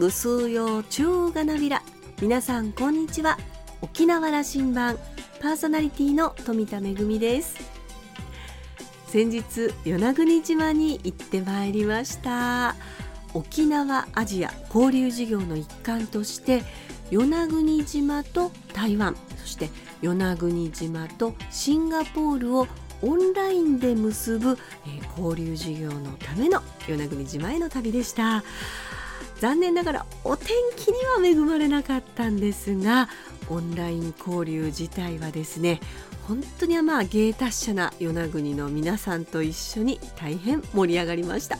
ぐすうようちゅうがなびら。皆さんこんにちは。沖縄羅針盤パーソナリティの富田恵です。先日与那国島に行ってまいりました。沖縄アジア交流事業の一環として与那国島と台湾そして与那国島とシンガポールをオンラインで結ぶ、えー、交流事業のための与那国島への旅でした。残念ながらお天気には恵まれなかったんですがオンライン交流自体はですね本当にまあ芸達者な与那国の皆さんと一緒に大変盛り上がりました。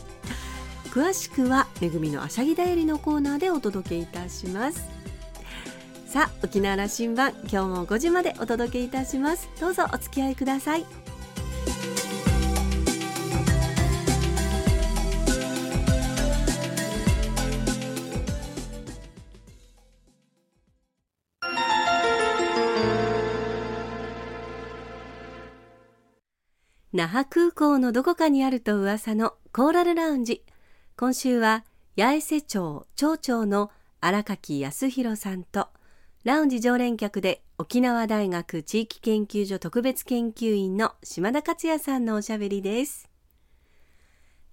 詳しくはめぐみのあしゃぎだよりのコーナーでお届けいたします。さあ沖縄羅針盤今日も5時までお届けいたします。どうぞお付き合いください。那覇空港のどこかにあると噂のコーラルラウンジ。今週は八重瀬町町長の荒垣康弘さんとラウンジ常連客で沖縄大学地域研究所特別研究員の島田克也さんのおしゃべりです。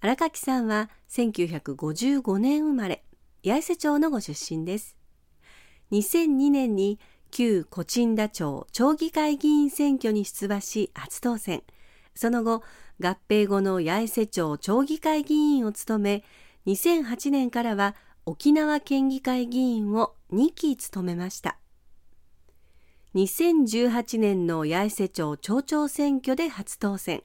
荒垣さんは1955年生まれ八重瀬町のご出身です。2002年に旧コチンダ町町議会議員選挙に出馬し初当選。その後、合併後の八重瀬町町議会議員を務め、2008年からは沖縄県議会議員を2期務めました。2018年の八重瀬町町長選挙で初当選。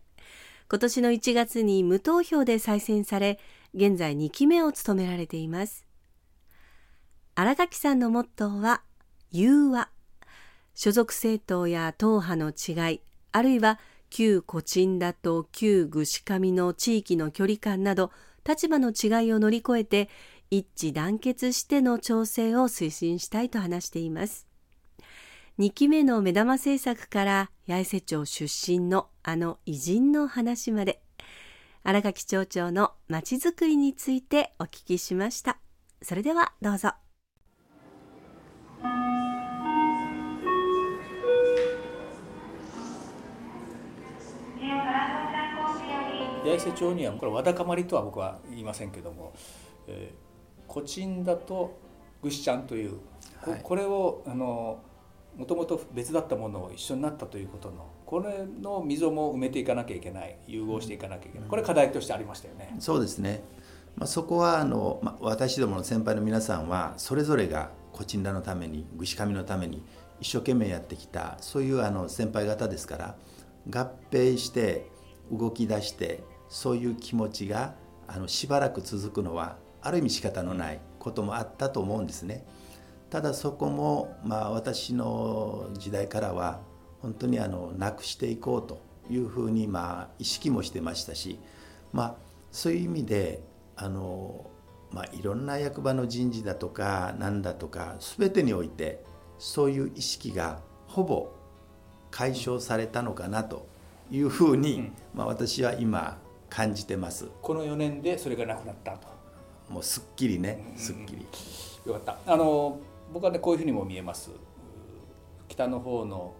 今年の1月に無投票で再選され、現在2期目を務められています。荒垣さんのモットーは、融和。所属政党や党派の違い、あるいは旧古鎮だと旧具志上の地域の距離感など立場の違いを乗り越えて一致団結しての調整を推進したいと話しています。2期目の目玉政策から八重瀬町出身のあの偉人の話まで荒垣町長のまちづくりについてお聞きしました。それではどうぞ。八重瀬町にはこれわだかまりとは僕は言いませんけども、えー、コチンだとぐしちゃんという、はい、これをあのもともと別だったものを一緒になったということのこれの溝も埋めていかなきゃいけない融合していかなきゃいけないこれ課題としてありましたよね。そうですね。まあ、そこはあの、まあ、私どもの先輩の皆さんはそれぞれがコチンラのためにぐしかみのために一生懸命やってきたそういうあの先輩方ですから合併して動き出してそういう気持ちがあのしばらく続くのはある意味仕方のないこともあったと思うんですね。ただそこも、まあ、私の時代からは本当にあのなくしていこうというふうにまあ意識もしてましたし、まあ、そういう意味であの、まあ、いろんな役場の人事だとかなんだとか全てにおいてそういう意識がほぼ解消されたのかなというふうに、まあ、私は今感じてます。この4年でそれがなくなったと。もうすっきりねすっきり、うん、よかった。あの僕はねこういうふうにも見えます。北の方の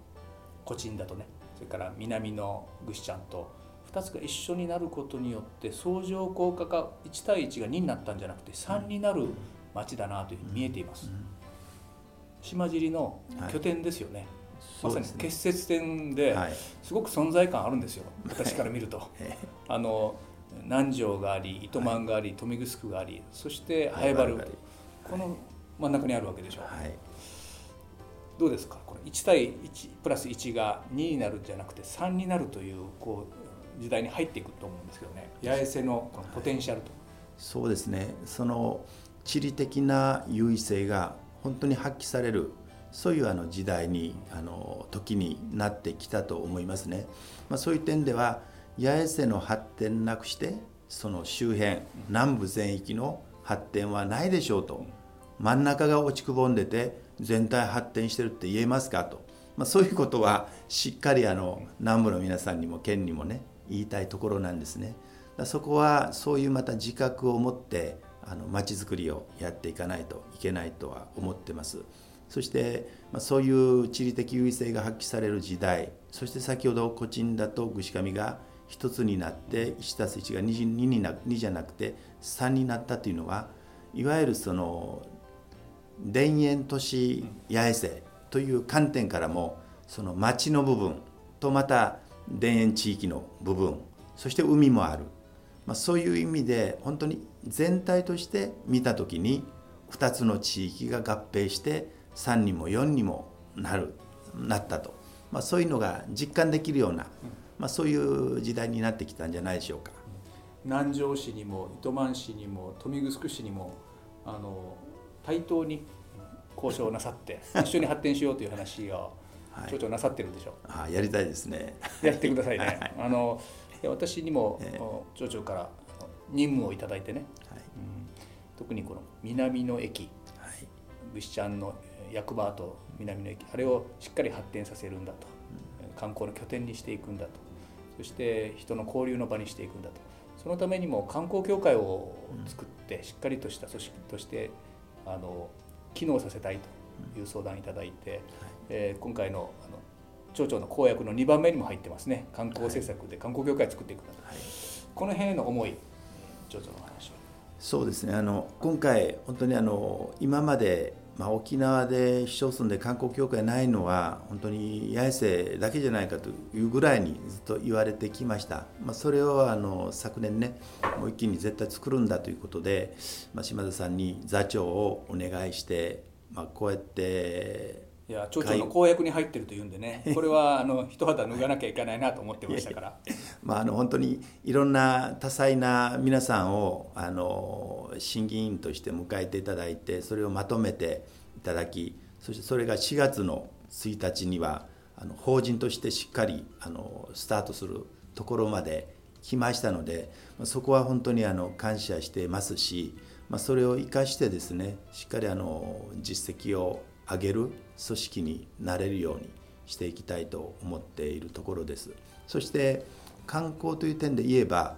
コチンだとねそれから南のグシちゃんと2つが一緒になることによって相乗効果が1対1が2になったんじゃなくて3になる町だなというふうに見えています、うん。うん、島尻の拠点ですよね、はいまさに結節点ですごく存在感あるんですよ、はい、私から見ると。あの南城があり糸満があり豊見城がありそして早原この真ん中にあるわけでしょ。う、はい、どうですか？これ1対1プラス1が2になるんじゃなくて3になるというこう時代に入っていくと思うんですけどね。八重瀬のこのポテンシャルと、はい、そうですね。その地理的な優位性が本当に発揮されるそういうあの時代にあの時になってきたと思いますね。まあ、そういう点では八重瀬の発展なくしてその周辺南部全域の発展はないでしょうと真ん中が落ちくぼんでて全体発展してるって言えますかと、まあ、そういうことはしっかりあの南部の皆さんにも県にもね言いたいところなんですね。そこはそういうまた自覚を持ってあの町づくりをやっていかないといけないとは思ってますそして、まあ、そういう地理的優位性が発揮される時代そして先ほどコチンダとグシカミが一つになって1たす1が 2, 2, にな2じゃなくて3になったというのはいわゆるその田園都市八重瀬という観点からもその町の部分とまた田園地域の部分そして海もある、まあ、そういう意味で本当に全体として見た時に2つの地域が合併して3にも4にもなるなったと、まあ、そういうのが実感できるような、まあ、そういう時代になってきたんじゃないでしょうか。南城市にも糸満市にも豊見城市にもあの対等に交渉なさって 一緒に発展しようという話を町長なさってるんでしょ。う、はい、あやりたいですね。やってくださいね、はい、あの私にも、えー、町長から任務をいただいてね、はい。うん、特にこの南の駅、はい、ぐしちゃんの役場と南の駅あれをしっかり発展させるんだと、うん、観光の拠点にしていくんだと。そして人の交流の場にしていくんだと。そのためにも観光協会を作ってしっかりとした組織としてあの機能させたいという相談いただいて、はい、えー、今回のあの町長の公約の2番目にも入ってますね。観光政策で観光協会を作っていくんだと、はい、この辺への思い町長の話を。そうですね。あの今回本当にあの今までまあ、沖縄で市町村で観光協会ないのは本当に八重瀬だけじゃないかというぐらいにずっと言われてきました、まあ、それをあの昨年ねもう一気に絶対作るんだということで、まあ、島田さんに座長をお願いして、まあ、こうやっていや町長の公約に入ってるというんでねこれはあの一肌脱がなきゃいけないなと思ってましたから。まあ、あの本当にいろんな多彩な皆さんをあの審議員として迎えていただいてそれをまとめていただきそしてそれが4月の1日にはあの法人としてしっかりあのスタートするところまで来ましたのでそこは本当にあの感謝してますし、まあ、それを生かしてですねしっかりあの実績を上げる組織になれるようにしていきたいと思っているところです。そして観光という点で言えば、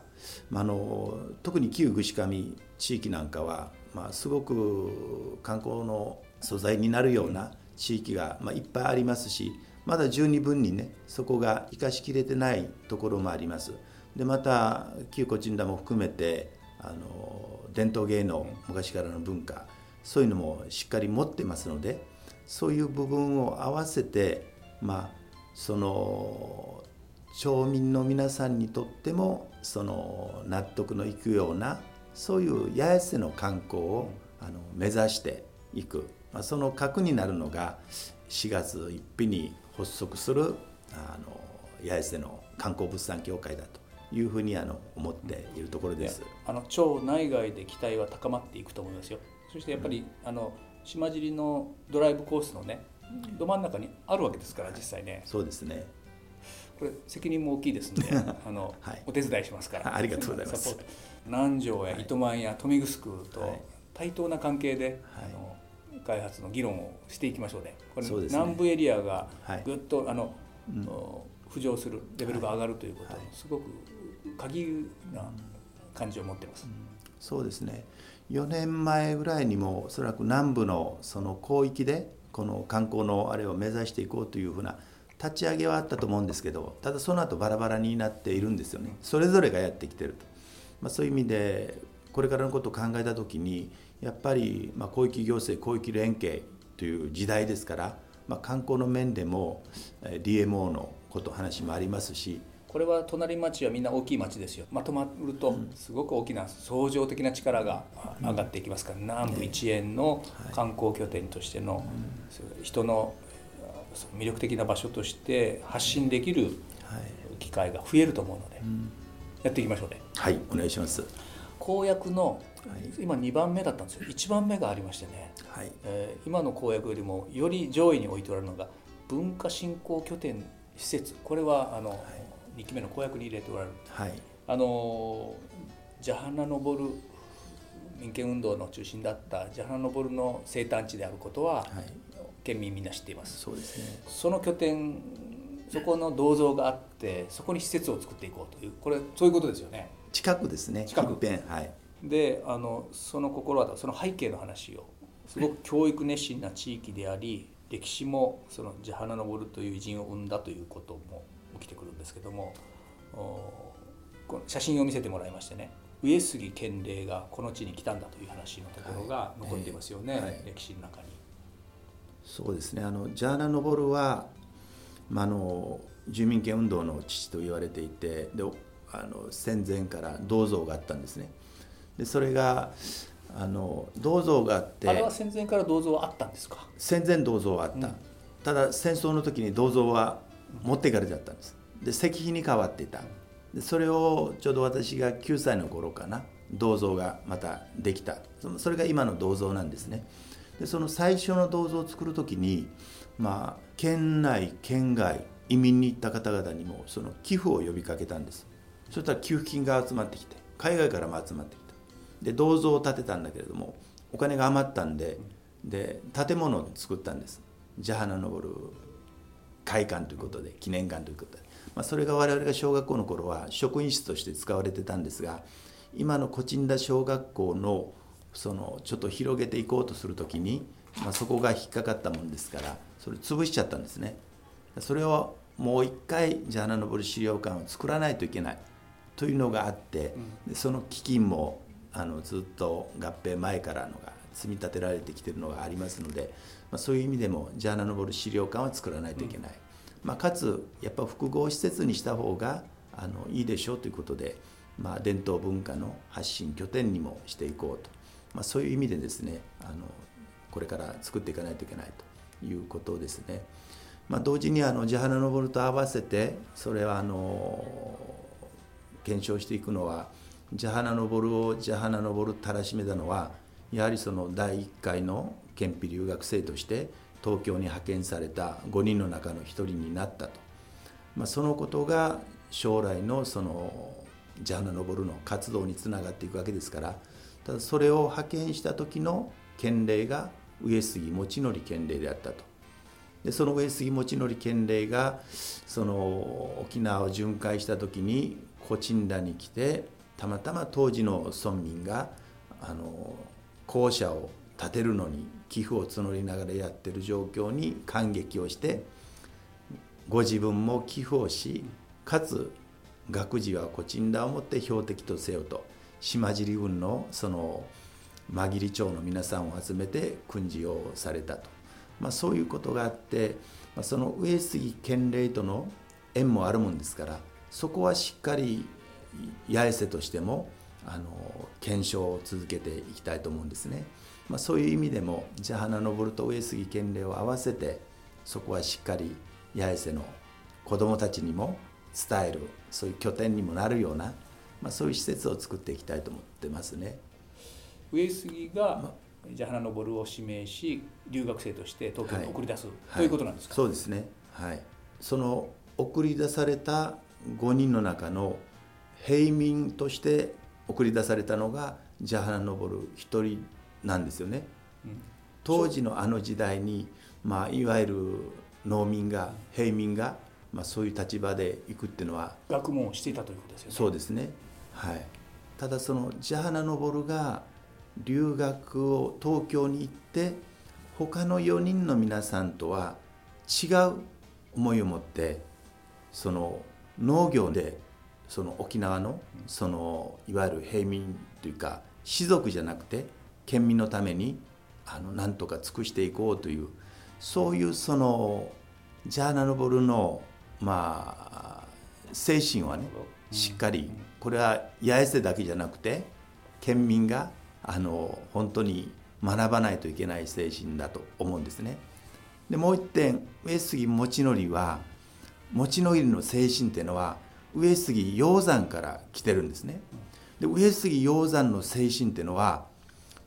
まあの特に旧串上地域なんかは、まあ、すごく観光の素材になるような地域が、まあ、いっぱいありますしまだ十二分にねそこが生かしきれてないところもあります。でまた旧古鎮田も含めてあの伝統芸能昔からの文化そういうのもしっかり持ってますのでそういう部分を合わせてまあその町民の皆さんにとってもその納得のいくようなそういう八重瀬の観光をあの目指していく、まあ、その核になるのが4月1日に発足するあの八重瀬の観光物産協会だというふうにあの思っているところです。あの町内外で期待は高まっていくと思いますよ。そしてやっぱり、うん、あの島尻のドライブコースのねど真ん中にあるわけですから実際ね。そうですね。これ責任も大きいですので あの、はい、お手伝いしますから。ありがとうございます。南城や糸満や豊見城と対等な関係で、はい、あの開発の議論をしていきましょうね。これ、ね、南部エリアがぐっと、あの、うん、浮上するレベルが上がるということは、すごく鍵な感じを持ってます、うん、そうですね。4年前ぐらいにもおそらく南部のその広域でこの観光のあれを目指していこうというふうな立ち上げはあったと思うんですけどただその後バラバラになっているんですよね。それぞれがやってきてると、まあ、そういう意味でこれからのことを考えた時にやっぱりま広域行政広域連携という時代ですから、まあ、観光の面でも DMO のこと話もありますしこれは隣町はみんな大きい町ですよ。まとまるとすごく大きな相乗的な力が上がっていきますから、南部一円の観光拠点としての人の魅力的な場所として発信できる機会が増えると思うので、やっていきましょうね。はいお願いします。公約の今2番目だったんですよ。1番目がありましてね、はい。えー、今の公約よりもより上位に置いておられるのが文化振興拠点施設。これはあの、はい2期目の公約に入れておられる、はい、あのジャハナ・ノボル民権運動の中心だったジャハナ・ノボルの生誕地であることは、はい、県民みんな知っています。そうですね。その拠点そこの銅像があってそこに施設を作っていこうというこれそういうことですよね。近くですね。近く。はい。であのその心はその背景の話をすごく教育熱心な地域であり歴史もそのジャハナ・ノボルという偉人を生んだということも起きてくるんですけどもこの写真を見せてもらいましてね上杉賢霊がこの地に来たんだという話のところが残っていますよね、はい。はい、歴史の中に。そうですね。あのジャーナ・ノボルは、まあ、あの住民権運動の父と言われていてであの戦前から銅像があったんですね。でそれがあの銅像があってあれは戦前から銅像はあったんですか？戦前銅像はあった、うん、ただ戦争の時に銅像は持っていかれちゃったんです。で石碑に変わっていた。でそれをちょうど私が9歳の頃かな。銅像がまたできた。それが今の銅像なんですね。でその最初の銅像を作る時にまあ県内県外移民に行った方々にもその寄付を呼びかけたんです。そしたら給付金が集まってきて海外からも集まってきた。で銅像を建てたんだけれどもお金が余ったんでで建物を作ったんです。ジャハナ登る会館ということで記念館ということで、まあ、それが我々が小学校の頃は職員室として使われてたんですが今のコチンダ小学校のそのちょっと広げていこうとする時に、まあ、そこが引っかかったもんですからそれ潰しちゃったんですね。それをもう一回ジャーナ登る資料館を作らないといけない。というのがあって、でその基金もあのずっと合併前からのが積み立てられてきてるのがありますので、まあ、そういう意味でもジャーナ登る資料館は作らないといけない、まあ、かつやっぱ複合施設にした方があのいいでしょうということで、まあ、伝統文化の発信拠点にもしていこうと、まあ、そういう意味でですねあのこれから作っていかないといけないということですね。まあ、同時にあのジャハナ登ると合わせてそれはあの検証していくのはジャハナ登るをジャハナ登るたらしめたのはやはりその第1回の憲費留学生として東京に派遣された5人の中の1人になったと、まあ、そのことが将来のそのジャハナ登るの活動につながっていくわけですからただそれを派遣した時の県令が上杉持則県令であったと。でその上杉持則県令がその沖縄を巡回した時にコチンダに来てたまたま当時の村民があの校舎を建てるのに寄付を募りながらやってる状況に感激をしてご自分も寄付をしかつ学事はコチンダをもって標的とせよと島尻郡のその間切町の皆さんを集めて訓示をされたと、まあ、そういうことがあって、まあ、その上杉県令との縁もあるもんですからそこはしっかり八重瀬としてもあの検証を続けていきたいと思うんですね。まあ、そういう意味でもじゃあ花登と上杉県令を合わせてそこはしっかり八重瀬の子どもたちにも伝えるそういう拠点にもなるような、まあ、そういう施設を作っていきたいと思ってますね。上杉が、じゃあ花登を指名し留学生として東京に送り出す、はい、ということなんですか、そうですね。はい。その送り出された5人の中の平民として送り出されたのがジャハナ・ノボル一人なんですよね。うん、当時のあの時代に、まあ、いわゆる農民が平民が、まあ、そういう立場で行くっていうのは学問をしていたということですよね。そうですね、はい、ただそのジャハナ・ノボルが留学を東京に行って他の4人の皆さんとは違う思いを持ってその農業でその沖縄のそのいわゆる平民というか士族じゃなくて県民のためにあのなんとか尽くしていこうというそういうそのジャーナルボルのまあ精神はねしっかりこれは八重瀬だけじゃなくて県民があの本当に学ばないといけない精神だと思うんですね。でもう一点上杉持則は持則の精神っていうのは上杉鷹山から来てるんですね。で上杉鷹山の精神っていうのは、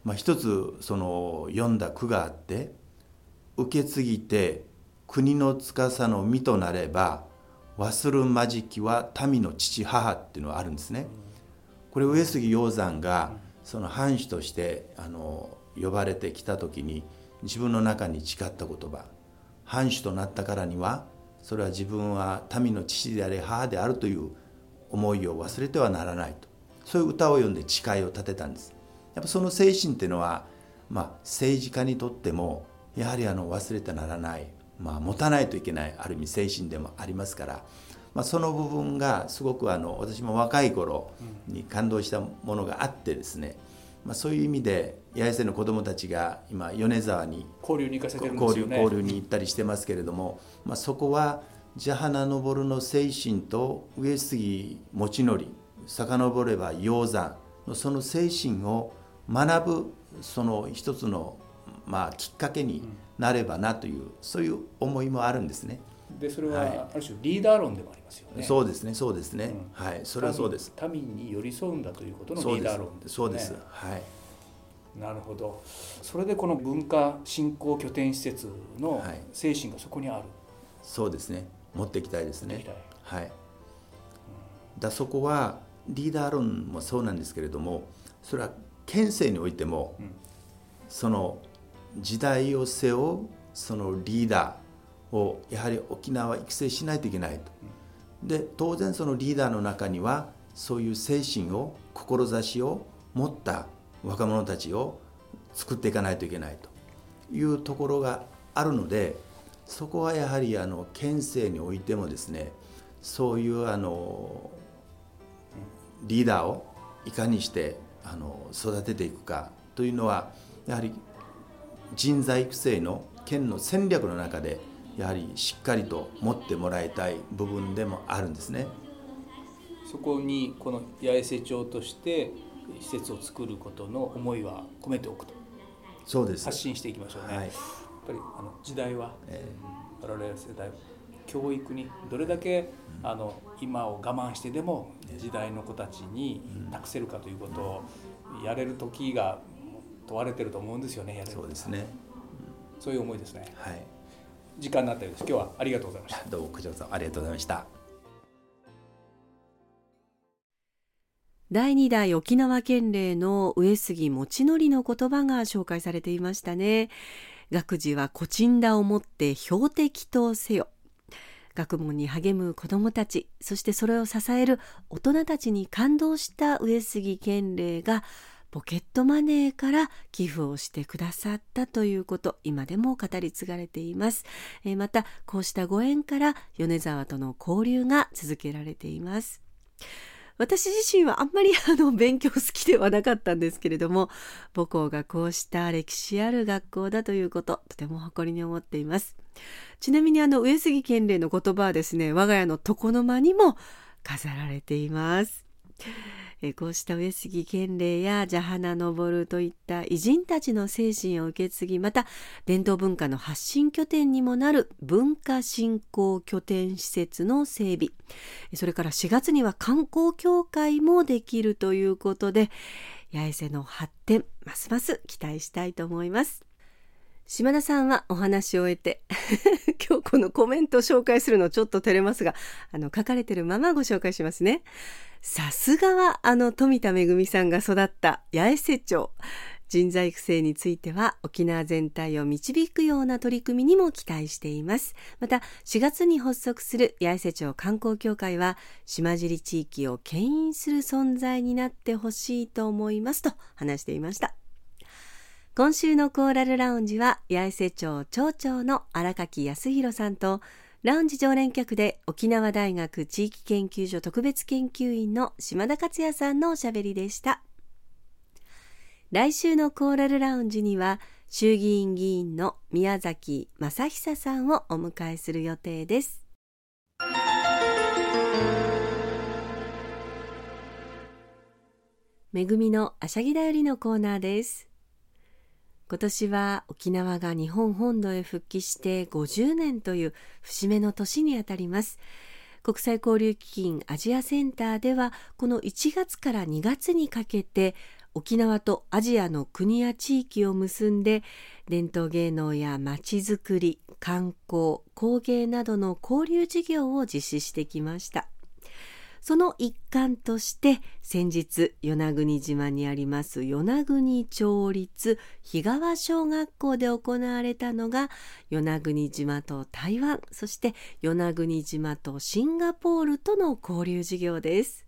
まあ、一つその読んだ句があって「受け継ぎて国の司の身となれば忘るまじきは民の父母」っていうのがあるんですね。これ上杉鷹山がその藩主としてあの呼ばれてきた時に自分の中に誓った言葉藩主となったからにはそれは自分は民の父であり母であるという思いを忘れてはならないと。そういう歌を読んで誓いを立てたんです。やっぱその精神っていうのは、まあ、政治家にとってもやはりあの忘れてならない、まあ、持たないといけないある意味精神でもありますから、まあ、その部分がすごくあの私も若い頃に感動したものがあってですね、まあ、そういう意味で八重瀬の子どもたちが今米沢に交流に行かせてるんですよね交流に行ったりしてますけれども、まあ、そこはジャハナ登の精神と上杉持則遡れば鷹山のその精神を学ぶその一つの、まあ、きっかけになればなという、そういう思いもあるんですね。でそれはある種リーダー論でもありますよね。そうですね、そうですね。うん、はい、それはそうです。民に寄り添うんだということのリーダー論ですね。そうです。はい。なるほど。それでこの文化振興拠点施設の精神がそこにある。はい、そうですね。持っていきたいですね。はい。うん、だそこはリーダー論もそうなんですけれども、それは県政においても、うん、その時代を背負うそのリーダーをやはり沖縄は育成しないといけないと。で当然そのリーダーの中にはそういう精神を志を持った若者たちを作っていかないといけないというところがあるのでそこはやはりあの県政においてもですねそういうあのリーダーをいかにしてあの育てていくかというのはやはり人材育成の県の戦略の中でやはりしっかりと持ってもらいたい部分でもあるんですね。そこにこの八重瀬町として施設を作ることの思いは込めておくと。そうです。発信していきましょうね、はい、やっぱりあの時代は、えー、我々世代教育にどれだけ、うん、あの今を我慢してでも時代の子たちに託せるかということをやれる時が問われてると思うんですよねやれるそうですね、うん、そういう思いですね。はい時間になったようです。今日はありがとうございました。どうもこちらこそありがとうございました。第2代沖縄県令の上杉持則の言葉が紹介されていましたね。学事はコチンダをもって標的とせよ。学問に励む子どもたちそしてそれを支える大人たちに感動した上杉県令がポケットマネーから寄付をしてくださったということ今でも語り継がれています、えー、またこうしたご縁から米沢との交流が続けられています。私自身はあんまり あの勉強好きではなかったんですけれども母校がこうした歴史ある学校だということとても誇りに思っています。ちなみにあの上杉賢令の言葉はですね我が家の床の間にも飾られています。えこうした上杉賢令や蛇花昇といった偉人たちの精神を受け継ぎまた伝統文化の発信拠点にもなる文化振興拠点施設の整備それから4月には観光協会もできるということで八重瀬の発展ますます期待したいと思います。島田さんはお話を終えて 今日このコメントを紹介するのちょっと照れますがあの書かれてるままご紹介しますねさすがはあの富田恵さんが育った八重瀬町。人材育成については沖縄全体を導くような取り組みにも期待しています。また4月に発足する八重瀬町観光協会は島尻地域を牽引する存在になってほしいと思いますと話していました。今週のコーラルラウンジは八重瀬町町長の荒垣康弘さんとラウンジ常連客で沖縄大学地域研究所特別研究員の島田克也さんのおしゃべりでした。来週のコーラルラウンジには衆議院議員の宮崎正久さんをお迎えする予定です。めぐみのあしゃぎだよりのコーナーです。今年は沖縄が日本本土へ復帰して50年という節目の年にあたります。国際交流基金アジアセンターではこの1月から2月にかけて沖縄とアジアの国や地域を結んで伝統芸能やまちづくり観光工芸などの交流事業を実施してきました。その一環として先日与那国島にあります与那国町立日川小学校で行われたのが与那国島と台湾そして与那国島とシンガポールとの交流事業です。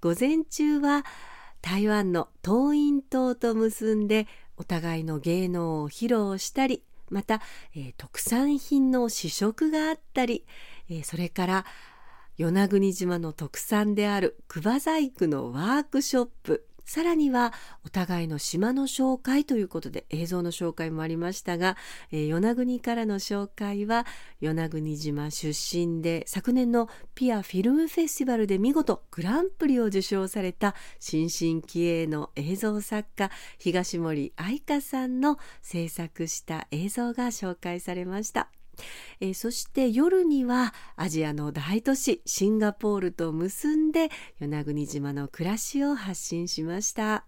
午前中は台湾の東院島と結んでお互いの芸能を披露したりまた、えー、特産品の試食があったり、えー、それから与那国島の特産である熊細工のワークショップさらにはお互いの島の紹介ということで映像の紹介もありましたが、えー、与那国からの紹介は与那国島出身で昨年のピアフィルムフェスティバルで見事グランプリを受賞された新進気鋭の映像作家東森愛香さんの制作した映像が紹介されました。えー、そして夜にはアジアの大都市シンガポールと結んで与那国島の暮らしを発信しました。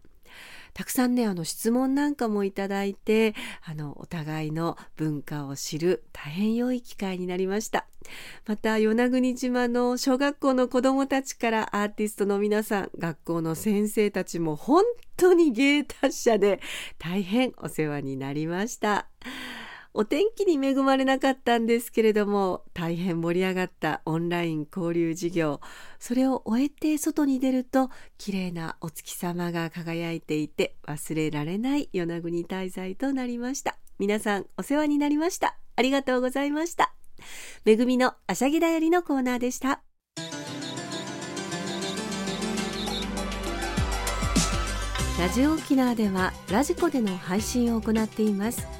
たくさんねあの質問なんかもいただいてあのお互いの文化を知る大変良い機会になりましたまた与那国島の小学校の子どもたちからアーティストの皆さん学校の先生たちも本当に芸達者で大変お世話になりましたお天気に恵まれなかったんですけれども大変盛り上がったオンライン交流事業。それを終えて外に出ると綺麗なお月様が輝いていて忘れられない与那国滞在となりました。皆さんお世話になりました。ありがとうございました。めぐみのあしゃぎだよりのコーナーでした。ラジオ沖縄ではラジコでの配信を行っています。